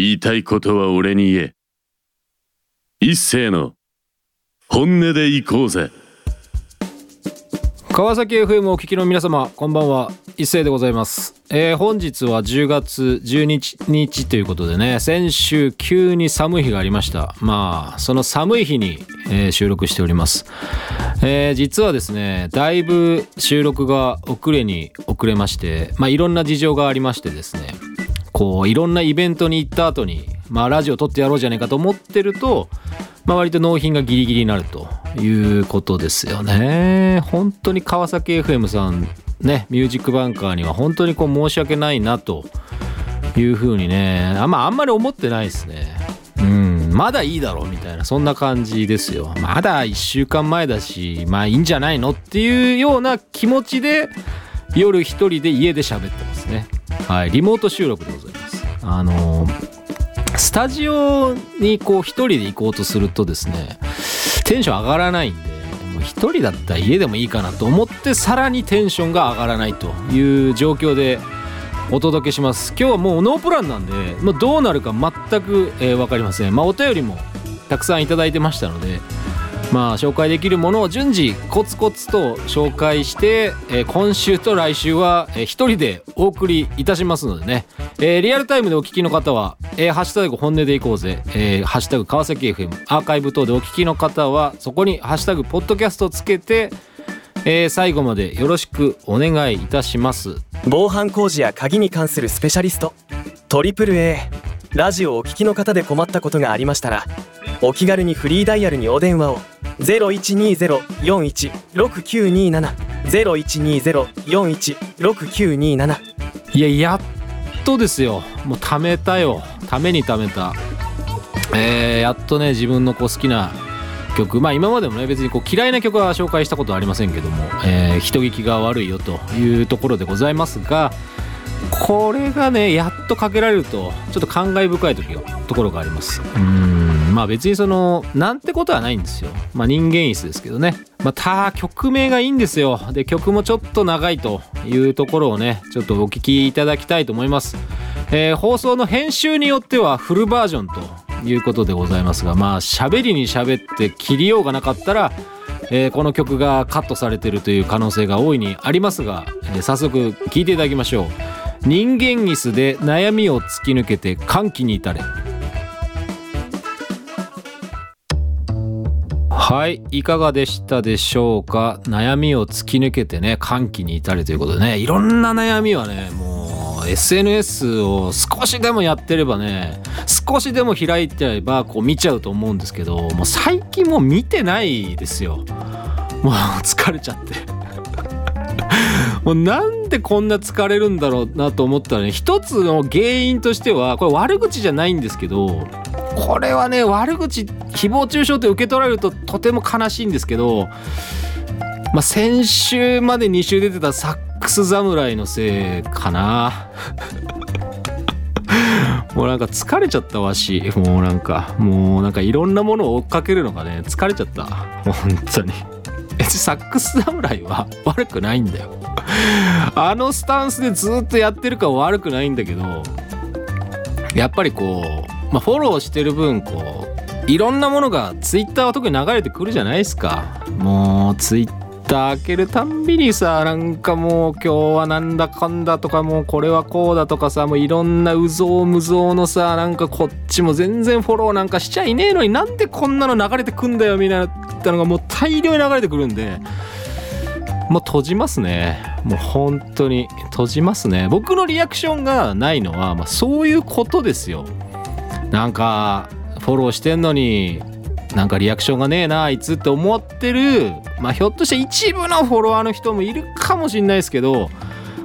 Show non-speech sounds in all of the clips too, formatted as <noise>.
言いたいことは俺に言え。一斉の本音で行こうぜ。川崎 FM をお聞きの皆様こんばんは一斉でございます、えー本日は10月12日ということでね先週急に寒い日がありましたまあその寒い日に、えー収録しております、えー実はですねだいぶ収録が遅れに遅れましてまあいろんな事情がありましてですねこういろんなイベントに行った後にまあラジオ撮ってやろうじゃないかと思ってるとまあ割と納品がギリギリになるということですよね。本当に川崎 FM さんねミュージックバンカーには本当にこう申し訳ないなというふうにねあ,、まあ、あんまり思ってないですね。うんまだいいだろうみたいなそんな感じですよ。まだ1週間前だしまあいいんじゃないのっていうような気持ちで夜一人で家で喋ってますね。はいリモート収録でございます。あのスタジオにこう一人で行こうとするとですねテンション上がらないんでもう一人だったら家でもいいかなと思ってさらにテンションが上がらないという状況でお届けします。今日はもうノープランなんで、まあ、どうなるか全く、えー分かりません。まあお便りもたくさんいただいてましたのでまあ紹介できるものを順次コツコツと紹介して、えー今週と来週は、えー一人でお送りいたしますのでね、えーリアルタイムでお聞きの方は「えーハッシュタグ本音でいこうぜ」えーハッシュタグ川崎 FM」アーカイブ等でお聞きの方はそこに「ハッシュタグポッドキャスト」つけて、えー最後までよろしくお願いいたします。防犯工事や鍵に関するスペシャリストトリプル a ラジオをお聞きの方で困ったことがありましたらお気軽にフリーダイヤルにお電話を。0120-416927 0120-416927いややっとですよ。もう貯めたよ。ために貯めた。えーやっとね自分のこう好きな曲。まあ今までもね別にこう嫌いな曲は紹介したことはありませんけども、えー人聞きが悪いよというところでございますがこれがねやっとかけられるとちょっと感慨深い時がところがあります。うーんまあ別にそのなんてことはないんですよ。まあ人間椅子ですけどね。また曲名がいいんですよ。で曲もちょっと長いというところをねちょっとお聞きいただきたいと思います、えー放送の編集によってはフルバージョンということでございますがまあ喋りに喋って切りようがなかったらえーこの曲がカットされてるという可能性が大いにありますが、えー早速聴いていただきましょう。人間椅子で悩みを突き抜けて歓喜に至れ。はい。いかがでしたでしょうか？悩みを突き抜けてね歓喜に至れということでね。いろんな悩みはねもう SNS を少しでもやってればね少しでも開いてればこう見ちゃうと思うんですけどもう最近もう見てないですよ。もう <laughs> 疲れちゃって。<laughs> もうなんでこんな疲れるんだろうなと思ったらね一つの原因としてはこれ悪口じゃないんですけどこれはね悪口誹謗中傷って受け取られるととても悲しいんですけど、まあ、先週まで2週出てたサックス侍のせいかな。<laughs> もうなんか疲れちゃったわしもうなんかもうなんかいろんなものを追っかけるのがね疲れちゃった。本当に。別にサックス侍は <laughs> 悪くないんだよ。あのスタンスでずっとやってるか悪くないんだけどやっぱりこう、まあ、フォローしてる分こういろんなものがツイッターは特に流れてくるじゃないですか。もうツイッター開けるたんびにさなんかもう今日はなんだかんだとかもうこれはこうだとかさもういろんなうぞうむぞうのさなんかこっちも全然フォローなんかしちゃいねえのになんでこんなの流れてくんだよみたいなのがもう大量に流れてくるんでもう閉じますね。もう本当に閉じますね。僕のリアクションがないのは、まあ、そういうことですよ。なんかフォローしてんのになんかリアクションがねえなあいつって思ってるまあひょっとして一部のフォロワーの人もいるかもしれないですけども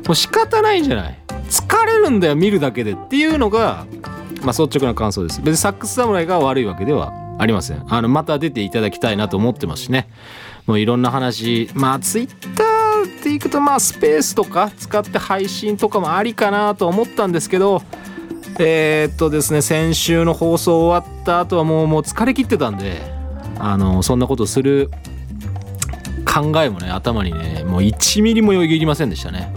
う仕方ないんじゃない。疲れるんだよ見るだけでっていうのがまあ率直な感想です。別にサックス侍が悪いわけではありません。あのまた出ていただきたいなと思ってますしね。もういろんな話。まあツイッターっていくとまあスペースとか使って配信とかもありかなと思ったんですけどえーっとですね先週の放送終わった後はもうもう疲れ切ってたんであのそんなことする考えもね頭にねもう1ミリもよぎりませんでしたね。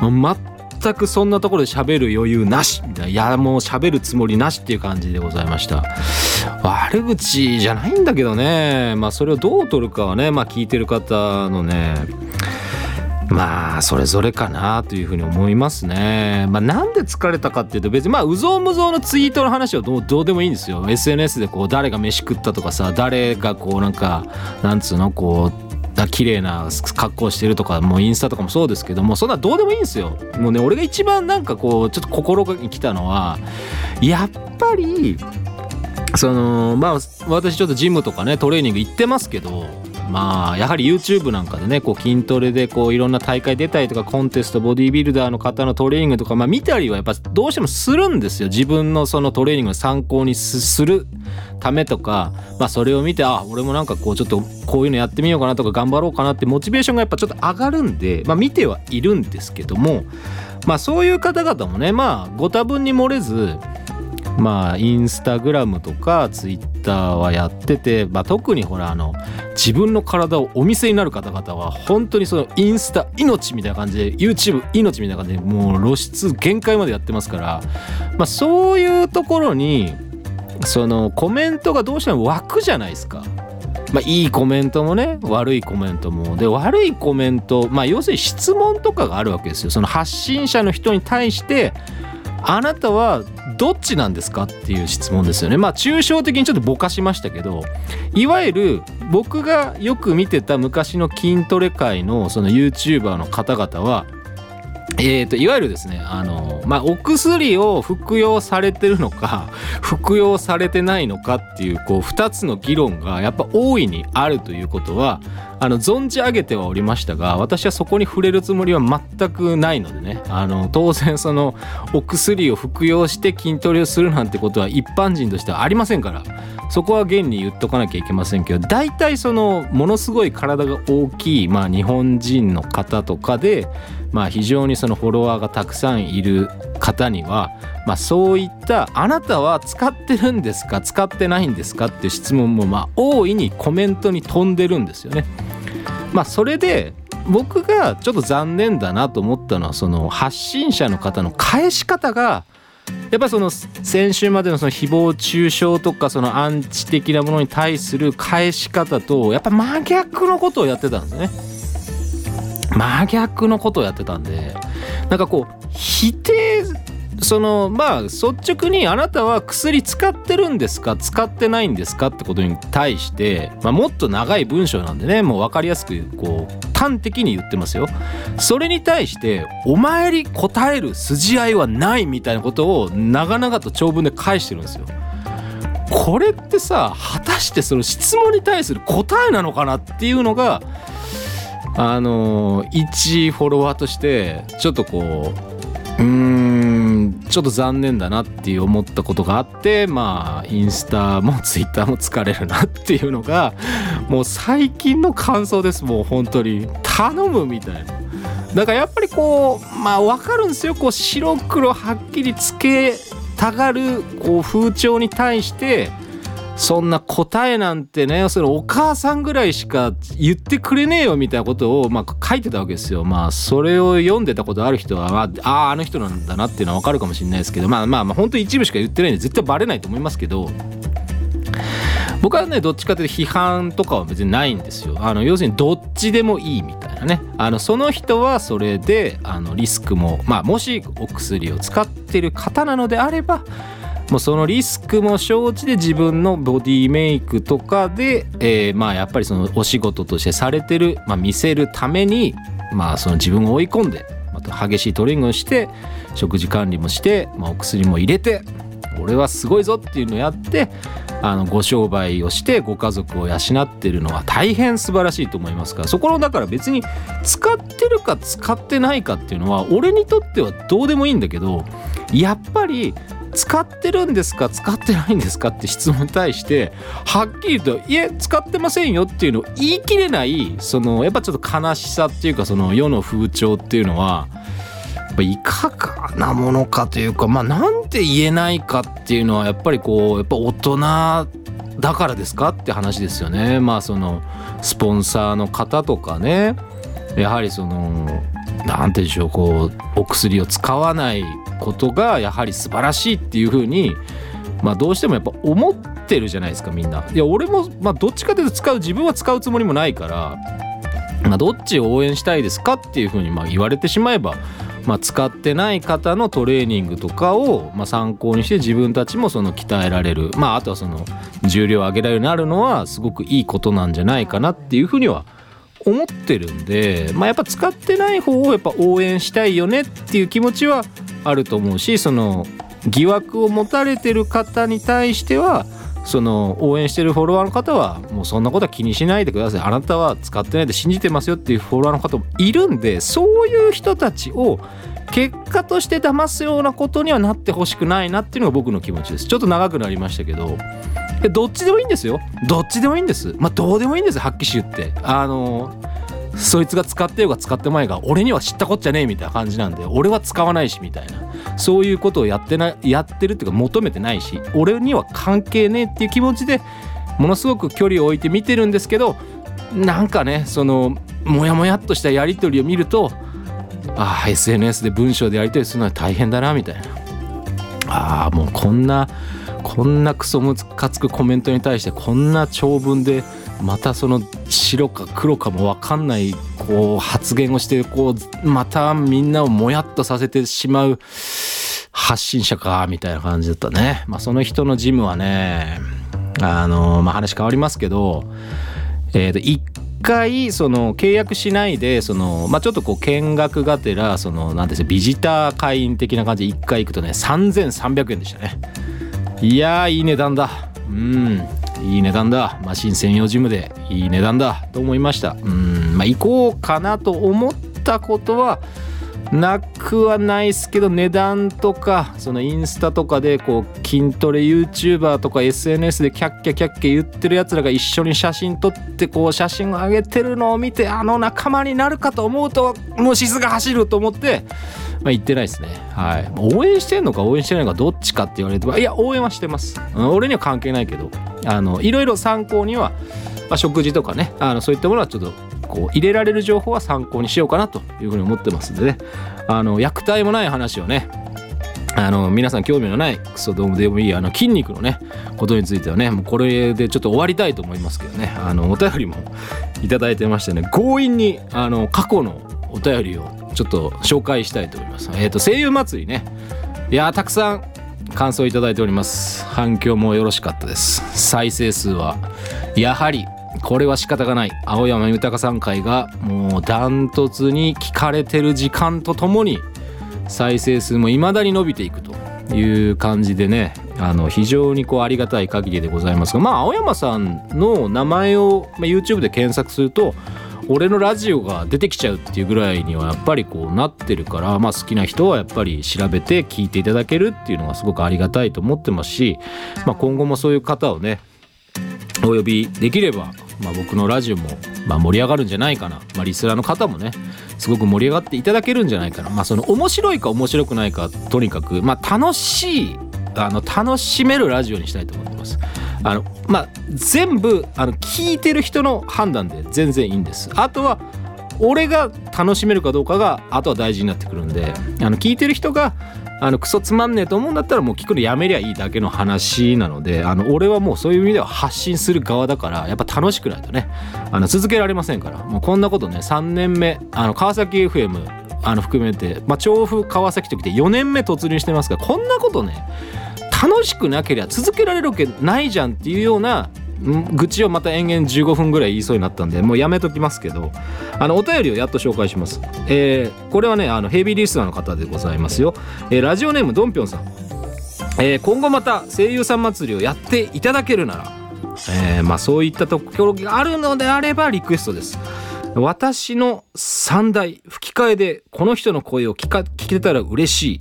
もう全全くそんなところで喋る余裕なしみたいな。いやもう喋るつもりなしっていう感じでございました。悪口じゃないんだけどね。まあそれをどう取るかはねまあ聞いてる方のねまあそれぞれかなというふうに思いますね。まあなんで疲れたかっていうと別にまあうぞうむぞうのツイートの話はどうどうでもいいんですよ。SNS でこう誰が飯食ったとかさ誰がこうなんかなんつうのこう綺麗な格好してるとかもうインスタとかもそうですけどもそんなどうでもいいんですよ。もうね俺が一番なんかこうちょっと心に来たのはやっぱりそのまあ私ちょっとジムとかねトレーニング行ってますけどまあやはり YouTube なんかでねこう筋トレでこういろんな大会出たりとかコンテストボディービルダーの方のトレーニングとかまあ見たりはやっぱどうしてもするんですよ。自分のそのトレーニングの参考にするためとかまあそれを見てあ俺もなんかこうちょっとこういうのやってみようかなとか頑張ろうかなってモチベーションがやっぱちょっと上がるんでまあ見てはいるんですけどもまあそういう方々もねまあご多分に漏れずまあインスタグラムとかツイッターはやってて、まあ、特にほらあの自分の体をお見せになる方々は本当にそのインスタ命みたいな感じで YouTube 命みたいな感じでもう露出限界までやってますから、まあ、そういうところにそのコメントがどうしても湧くじゃないですか。まあ、いいコメントもね悪いコメントもで悪いコメントまあ要するに質問とかがあるわけですよその発信者の人に対してあなたはどっちなんですかっていう質問ですよね。まあ抽象的にちょっとぼかしましたけどいわゆる僕がよく見てた昔の筋トレ界のその YouTuber の方々はえーと、いわゆるですねあの、まあ、お薬を服用されてるのか <laughs> 服用されてないのかっていうこう2つの議論がやっぱ大いにあるということはあの存じ上げてはおりましたが私はそこに触れるつもりは全くないのでね。あの当然そのお薬を服用して筋トレをするなんてことは一般人としてはありませんからそこは現に言っとかなきゃいけませんけど大体そのものすごい体が大きい、まあ、日本人の方とかでまあ、非常にそのフォロワーがたくさんいる方には、まあ、そういった「あなたは使ってるんですか使ってないんですか?」っていう質問もまあ大いにコメントに飛んでるんですよね。まあ、それで僕がちょっと残念だなと思ったのはその発信者の方の返し方がやっぱりその先週までのその誹謗中傷とかそのアンチ的なものに対する返し方とやっぱ真逆のことをやってたんですね。真逆のことをやってたんでなんかこう否定そのまあ率直にあなたは薬使ってるんですか？使ってないんですかってことに対して、まあ、もっと長い文章なんでねもう分かりやすくこう端的に言ってますよ。それに対してお前に答える筋合いはないみたいなことを長々と長文で返してるんですよ。これってさ果たしてその質問に対する答えなのかなっていうのがあの一フォロワーとしてちょっとこううーんちょっと残念だなって思ったことがあってまあインスタもツイッターも疲れるなっていうのがもう最近の感想ですもう本当に。頼むみたいな。だからやっぱりこうまあ分かるんですよ。こう白黒はっきりつけたがるこう風潮に対してそんな答えなんてねそれお母さんぐらいしか言ってくれねえよみたいなことを、まあ、書いてたわけですよ。まあそれを読んでたことある人は、まあ、ああの人なんだなっていうのは分かるかもしれないですけどまあまあまあ本当一部しか言ってないんで絶対バレないと思いますけど僕はねどっちかというと批判とかは別にないんですよ。あの要するにどっちでもいいみたいなねあのその人はそれであのリスクもまあもしお薬を使ってる方なのであればもうそのリスクも承知で自分のボディメイクとかで、えー、まあやっぱりそのお仕事としてされてる、まあ、見せるためにまあその自分を追い込んでまた激しいトレーニングをして食事管理もして、まあ、お薬も入れて俺はすごいぞっていうのをやってあのご商売をしてご家族を養ってるのは大変素晴らしいと思いますから。そこのだから別に使ってるか使ってないかっていうのは俺にとってはどうでもいいんだけどやっぱり使ってるんですか？使ってないんですか？って質問に対してはっきりと「いえ使ってませんよ」っていうのを言い切れないそのやっぱちょっと悲しさっていうかその世の風潮っていうのはやっぱいかがなものかというかまあなんて言えないかっていうのはやっぱりこうやっぱ大人だからですかって話ですよね。まあそのスポンサーの方とかね。やはりその何て言うんでしょうこうお薬を使わないことがやはり素晴らしいっていうふうにまあどうしてもやっぱ思ってるじゃないですかみんな。いや俺もまあどっちかというと使う自分は使うつもりもないからまあ、どっちを応援したいですかっていうふうにまあ言われてしまえば、まあ、使ってない方のトレーニングとかをまあ参考にして自分たちもその鍛えられる、まあ、あとはその重量を上げられるようになるのはすごくいいことなんじゃないかなっていうふうには思ってるんで、まあ、やっぱ使ってない方をやっぱ応援したいよねっていう気持ちはあると思うしその疑惑を持たれてる方に対してはその応援してるフォロワーの方はもうそんなことは気にしないでください。あなたは使ってないで信じてますよっていうフォロワーの方もいるんでそういう人たちを結果として騙すようなことにはなってほしくないなっていうのが僕の気持ちです。ちょっと長くなりましたけど。どっちでもいいんですよ。どっちでもいいんです。まあどうでもいいんです。はっきり言って。あのそいつが使ってようが使ってまいが俺には知ったこっちゃねえみたいな感じなんで俺は使わないしみたいな。そういうことをやってないやってるっていうか求めてないし俺には関係ねえっていう気持ちでものすごく距離を置いて見てるんですけどなんかねそのモヤモヤっとしたやり取りを見るとああ SNS で文章でやり取りするのは大変だなみたいな。ああもうこんなこんなクソムカつくコメントに対してこんな長文でまたその白か黒かも分かんないこう発言をしてこうまたみんなをもやっとさせてしまう発信者かみたいな感じだったね。まあ、その人のジムはねあのまあ、話変わりますけど、えー、と1回その契約しないでその、まあ、ちょっとこう見学がてらそのなんですビジター会員的な感じで1回行くとね3300円でしたね。いやいい値段だ。うん。いい値段だ。マシン専用ジムでいい値段だ。と思いました。うんまあ行こうかなと思ったことはなくはないですけど値段とかそのインスタとかでこう筋トレ YouTuber とか SNS でキャッキャキャッキャ言ってるやつらが一緒に写真撮ってこう写真を上げてるのを見てあの仲間になるかと思うともうシスが走ると思ってまあ、言ってないですね。はい。応援してんのか応援してないのかどっちかって言われていや、応援はしてます。俺には関係ないけど、あの、いろいろ参考には、まあ、食事とかね、あのそういったものはちょっとこう入れられる情報は参考にしようかなというふうに思ってますんでね、あの、虐待もない話をね、あの皆さん興味のないクソドームでもいいあの筋肉のねことについてはねもうこれでちょっと終わりたいと思いますけどねあのお便りもいただいてましてね強引にあの過去のお便りをちょっと紹介したいと思います。えっ、ー、と声優祭りね。いやたくさん感想いただいております。反響もよろしかったです。再生数はやはりこれは仕方がない。青山豊さん会がもうダントツに聞かれてる時間とともに再生数も未だに伸びていくという感じでねあの非常にこうありがたい限りでございますがまあ青山さんの名前を YouTube で検索すると俺のラジオが出てきちゃうっていうぐらいにはやっぱりこうなってるから、まあ、好きな人はやっぱり調べて聞いていただけるっていうのがすごくありがたいと思ってますし、まあ、今後もそういう方をねお呼びできれば、まあ、僕のラジオもま盛り上がるんじゃないかな、ま、リスナーの方もねすごく盛り上がっていただけるんじゃないかな、ま、その面白いか面白くないかとにかく、ま、楽しいあの楽しめるラジオにしたいと思ってます。あのまあ全部あの聞いてる人の判断で全然いいんです。あとは俺が楽しめるかどうかがあとは大事になってくるんであの聞いてる人があのクソつまんねえと思うんだったらもう聞くのやめりゃいいだけの話なのであの俺はもうそういう意味では発信する側だからやっぱ楽しくないとねあの続けられませんから。もうこんなことね3年目あの川崎 FM あの含めて、まあ、調布川崎ときて4年目突入してますからこんなことね楽しくなければ続けられるわけないじゃんっていうような愚痴をまた延々15分ぐらい言いそうになったんでもうやめときますけどあのお便りをやっと紹介します、えー、これはねあのヘビーリスナーの方でございますよ、えー、ラジオネームどんぴょんさん、えー、今後また声優さん祭りをやっていただけるなら、えー、まあそういったところがあるのであればリクエストです。私の三大吹き替えでこの人の声を聞か聞けたら嬉しい。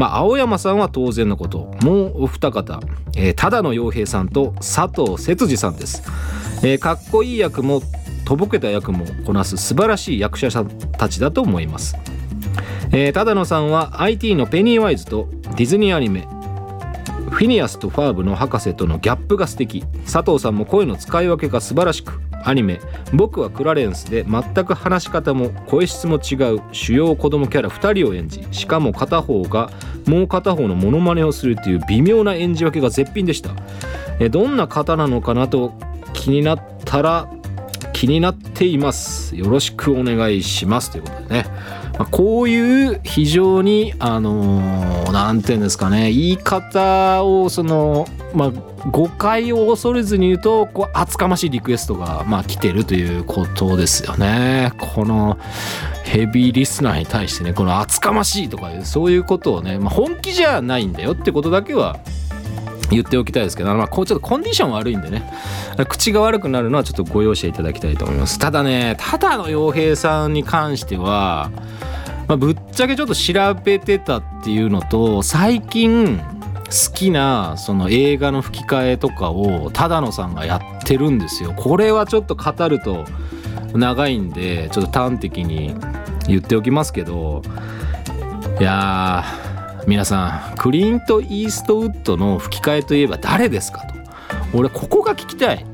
まあ、青山さんは当然のこと。もうお二方、えー、忠野洋平さんと佐藤節次さんです。えー、かっこいい役もとぼけた役もこなす素晴らしい役者さんたちだと思います。えー、忠野さんは IT のペニーワイズとディズニーアニメフィニアスとファーブの博士とのギャップが素敵佐藤さんも声の使い分けが素晴らしくアニメ「僕はクラレンス」で全く話し方も声質も違う主要子供キャラ2人を演じしかも片方がもう片方のモノマネをするという微妙な演じ分けが絶品でした。えどんな方なのかなと気になったら気になっています。よろしくお願いします。ということでね、まあ、こういう非常にあの何、ー、て言うんですかね言い方をそのまあ誤解を恐れずに言うとこう厚かましいリクエストがまあ来てるということですよね。このヘビーリスナーに対してねこの厚かましいとかそういうことをね、まあ、本気じゃないんだよってことだけは言っておきたいですけど、まあ、こうちょっとコンディション悪いんでね。口が悪くなるのはちょっとご容赦いただきたいと思います。ただねただの洋平さんに関しては、まあ、ぶっちゃけちょっと調べてたっていうのと最近好きなその映画の吹き替えとかを只野さんがやってるんですよ。これはちょっと語ると長いんでちょっと端的に言っておきますけどいやー皆さんクリント・イーストウッドの吹き替えといえば誰ですかと。俺ここが聞きたい。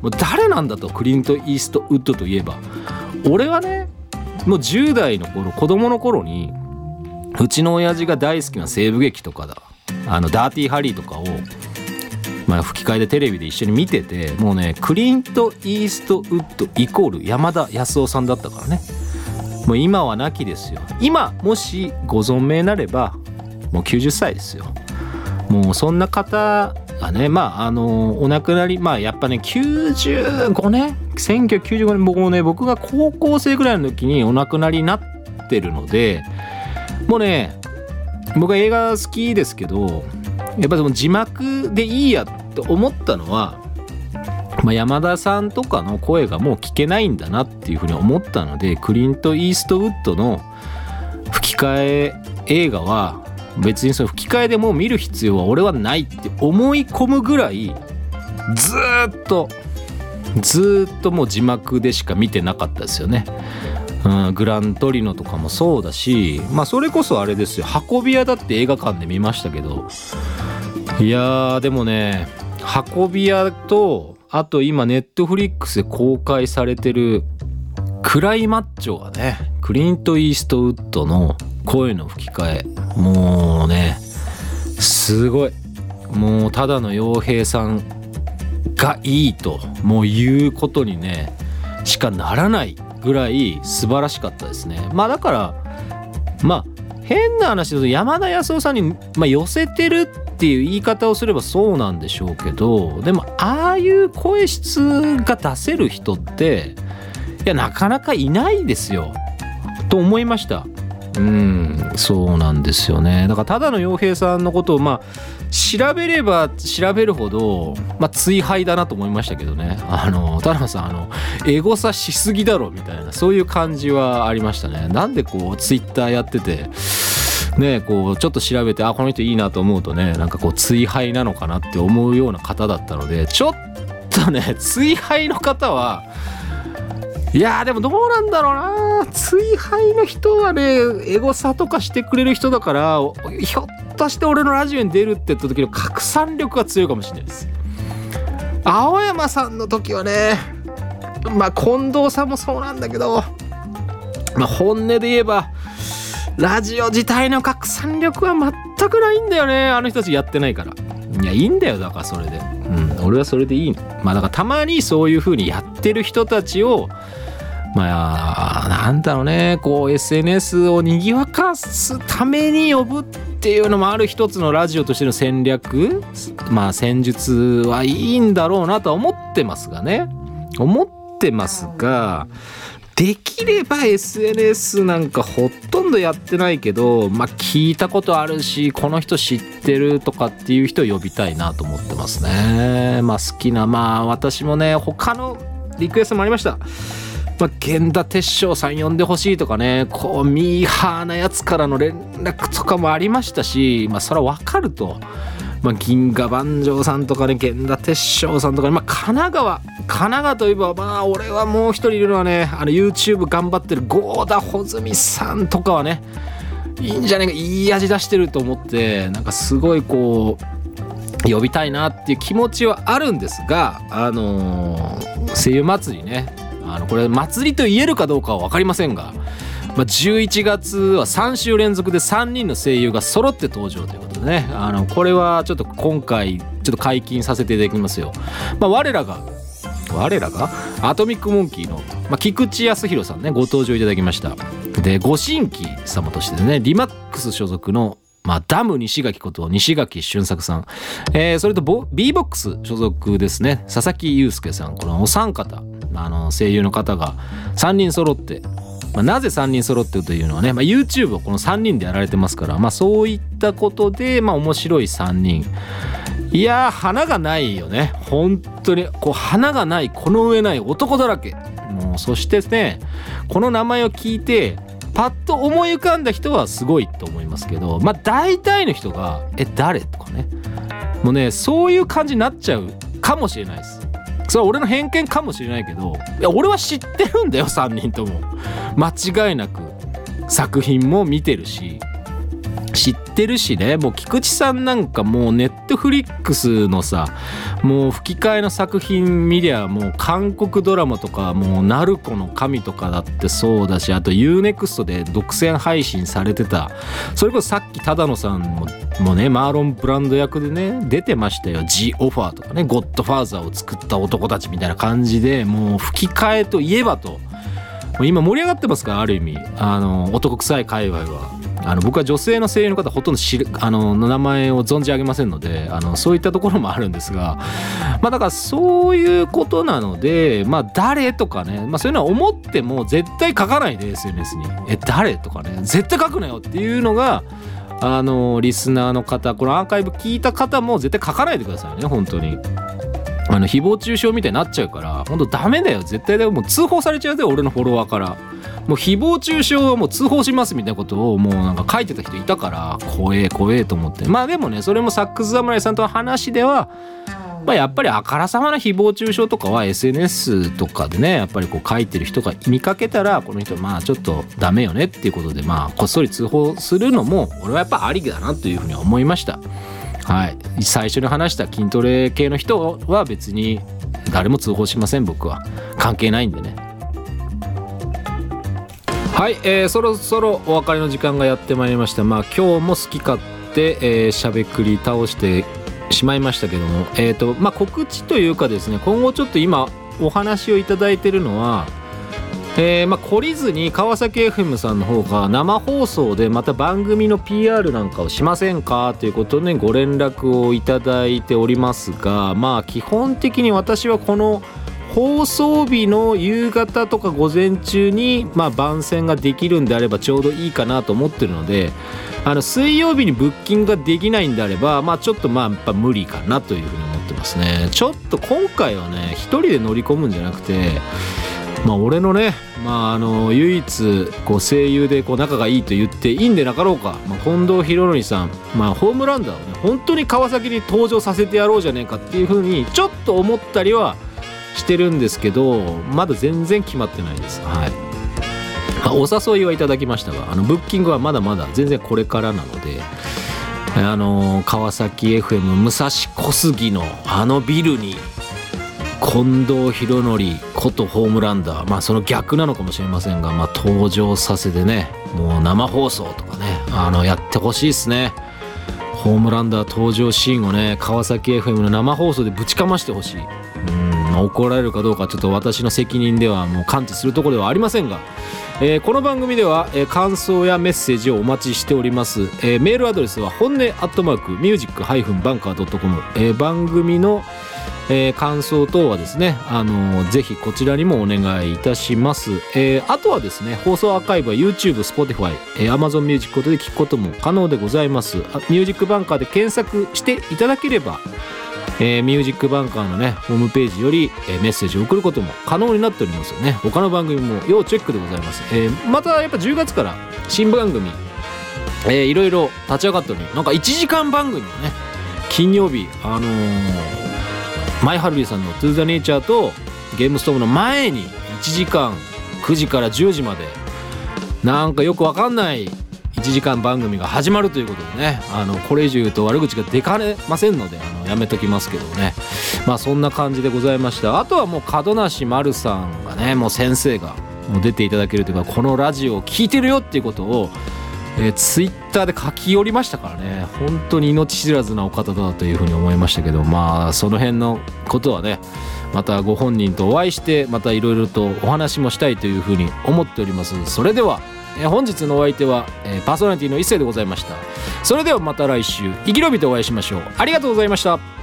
もう誰なんだとクリント・イーストウッドといえば。俺はねもう10代の頃子供の頃にうちの親父が大好きな西部劇とかだ。あのダーティーハリーとかを、まあ、吹き替えでテレビで一緒に見ててもうねクリント・イーストウッドイコール山田康夫さんだったからね。もう今は亡きですよ。今もしご存命なればもう90歳ですよ。もうそんな方がねまああのお亡くなりまあやっぱね95年1995年僕もね僕が高校生ぐらいの時にお亡くなりになってるのでもうね僕は映画好きですけどやっぱその字幕でいいやと思ったのは、まあ、山田さんとかの声がもう聞けないんだなっていうふうに思ったのでクリント・イーストウッドの吹き替え映画は別にその吹き替えでもう見る必要は俺はないって思い込むぐらいずっとずっともう字幕でしか見てなかったですよね。うん、グラントリノとかもそうだしまあそれこそあれですよ運び屋だって映画館で見ましたけどいやーでもね運び屋とあと今ネットフリックスで公開されてるクライマッチョがねクリント・イーストウッドの声の吹き替えもうねすごい。もうただの傭兵さんがいいともう言うことにねしかならないぐらい素晴らしかったですね。まあだからまあ変な話だと山田康夫さんに、まあ、寄せてるっていう言い方をすればそうなんでしょうけどでもああいう声質が出せる人っていやなかなかいないですよ。と思いました。うんそうなんですよね。だからただの洋平さんのことをまあ調べれば調べるほど、まあ、追廃だなと思いましたけどね。あの田中さんあのエゴサしすぎだろみたいなそういう感じはありましたね。なんでこうツイッターやっててねこうちょっと調べてあこの人いいなと思うとねなんかこう追廃なのかなって思うような方だったのでちょっとね <laughs> 追廃の方はいやでもどうなんだろうな。追廃の人はねエゴサとかしてくれる人だからひょっとして俺のラジオに出るって言った時の拡散力が強いかもしれないです。青山さんの時はねまあ近藤さんもそうなんだけどまあ本音で言えばラジオ自体の拡散力は全くないんだよね。あの人たちやってないから。いやいいんだよだからそれで。うん俺はそれでいいの。まあだからたまにそういう風にやってる人たちをまあなんだろうね。こう SNS をにぎわかすために呼ぶっていうのもある一つのラジオとしての戦略。まあ戦術はいいんだろうなとは思ってますがね。思ってますができれば SNS なんかほとんどやってないけどまあ聞いたことあるしこの人知ってるとかっていう人を呼びたいなと思ってますね。まあ好きなまあ私もね他のリクエストもありました。ま、源田鉄章さん呼んでほしいとかねこうミーハーなやつからの連絡とかもありましたしまあそれは分かると。まあ、銀河万丈さんとかね源田鉄章さんとかね、まあ、神奈川神奈川といえばまあ俺はもう一人いるのはねあの YouTube 頑張ってる郷田穂積さんとかはねいいんじゃねえかいい味出してると思ってなんかすごいこう呼びたいなっていう気持ちはあるんですがあのー声優祭りねあのこれ祭りと言えるかどうかは分かりませんが、まあ、11月は3週連続で3人の声優が揃って登場ということでね。あのこれはちょっと今回ちょっと解禁させていただきますよ。まあ、我らが我らが？アトミックモンキーの、まあ、菊池康弘さんねご登場いただきました。でご新規様としてねリマックス所属のまあ、ダム西垣こと西垣俊作さん、えーそれとボ b ボックス所属ですね佐々木祐介さん。このお三方。あの声優の方が3人揃って、まあ、なぜ3人揃ってるというのはね、まあ、YouTube をこの3人でやられてますから、まあ、そういったことで、まあ、面白い3人。いやー花がないよね。本当にこう花がないこの上ない男だらけ。もうそしてねこの名前を聞いてパッと思い浮かんだ人はすごいと思いますけどまあ大体の人が「え誰?」とかね。もうねそういう感じになっちゃうかもしれないです。それは俺の偏見かもしれないけどいや俺は知ってるんだよ3人とも。間違いなく。作品も見てるし知ってるしね。もう菊池さんなんかもうネットフリックスのさもう吹き替えの作品見りゃもう韓国ドラマとかもう「ナルコの神」とかだってそうだしあと UNEXT で独占配信されてた。それこそさっき忠野さんももねマーロン・ブランド役でね出てましたよ「ジ・オファー」とかね「ゴッドファーザー」を作った男たちみたいな感じでもう吹き替えといえばと。今盛り上がってますからある意味。あの男臭い界隈は。あの僕は女性の声優の方ほとんど知るあのの名前を存じ上げませんのであのそういったところもあるんですがまあだからそういうことなのでまあ誰とかね、まあ、そういうのは思っても絶対書かないで SNS に「え誰?」とかね絶対書くなよっていうのがあのリスナーの方このアーカイブ聞いた方も絶対書かないでくださいね本当に。あの誹謗中傷みたいになっちゃうから本当ダメだよ。絶対だよ。もう通報されちゃうよ俺のフォロワーから。もう誹謗中傷はもう通報しますみたいなことをもうなんか書いてた人いたから怖え怖えと思って。まあでもねそれもサックス侍さんとの話ではまあ、やっぱりあからさまな誹謗中傷とかは SNS とかでねやっぱりこう書いてる人が見かけたらこの人まあちょっとダメよねっていうことでまあこっそり通報するのも俺はやっぱありだなというふうに思いました。はい、最初に話した筋トレ系の人は別に誰も通報しません僕は。関係ないんでね。はい、えーそろそろお別れの時間がやってまいりました。まあ今日も好き勝手、えーしゃべくり倒してしまいましたけども。えっ、とまあ告知というかですね今後ちょっと今お話をいただいてるのはえーまあ、懲りずに川崎 FM さんの方が生放送でまた番組の PR なんかをしませんかということでご連絡をいただいておりますがまあ基本的に私はこの放送日の夕方とか午前中に、まあ、番宣ができるんであればちょうどいいかなと思ってるのであの水曜日にブッキングができないんであれば、まあ、ちょっとまあやっぱ無理かなというふうに思ってますね。ちょっと今回はね一人で乗り込むんじゃなくてまあ俺のね、まあ、あの唯一こう声優でこう仲がいいと言っていいんでなかろうか、まあ、近藤博則さん、まあ、ホームランダーをね本当に川崎に登場させてやろうじゃねえかっていうふうにちょっと思ったりはしてるんですけどまだ全然決まってないです。はいあお誘いはいただきましたがあのブッキングはまだまだ全然これからなので。あの川崎 FM 武蔵小杉のあのビルに近藤博則ことホームランダー。まあその逆なのかもしれませんが、まあ、登場させてねもう生放送とかねあのやってほしいですね。ホームランダー登場シーンをね川崎 FM の生放送でぶちかましてほしい。うん怒られるかどうかちょっと私の責任ではもう感知するところではありませんが。えーこの番組では、えー感想やメッセージをお待ちしております、えーメールアドレスは本音アットマークミュージックハイフンバンカー .com、えー番組の、えー感想等はですね、あのーぜひこちらにもお願いいたします、えーあとはですね放送アーカイブは YouTube、Spotify、えー Amazon Music ことで聞くことも可能でございます。ミュージックバンカーで検索していただければえーミュージックバンカーのねホームページより、えーメッセージを送ることも可能になっておりますよね。他の番組も要チェックでございます、えーまたやっぱ10月から新番組、えーいろいろ立ち上がっておりなんか1時間番組もね金曜日あのーマイハルリーさんの「トゥーザネイチャーとゲームストームの前に1時間9時から10時まで。なんかよくわかんない1時間番組が始まるということでね。あのこれ以上言うと悪口が出かねませんのであのやめときますけどね。まあそんな感じでございました。あとはもう門梨丸さんがねもう先生がもう出ていただけるというかこのラジオを聞いてるよっていうことをえー、ツイッターで書き寄りましたからね。本当に命知らずなお方だというふうに思いましたけどまあその辺のことはねまたご本人とお会いしてまたいろいろとお話もしたいというふうに思っております。それでは、えー、本日のお相手は、えー、パーソナリティの一世でございました。それではまた来週生き延びてお会いしましょう。ありがとうございました。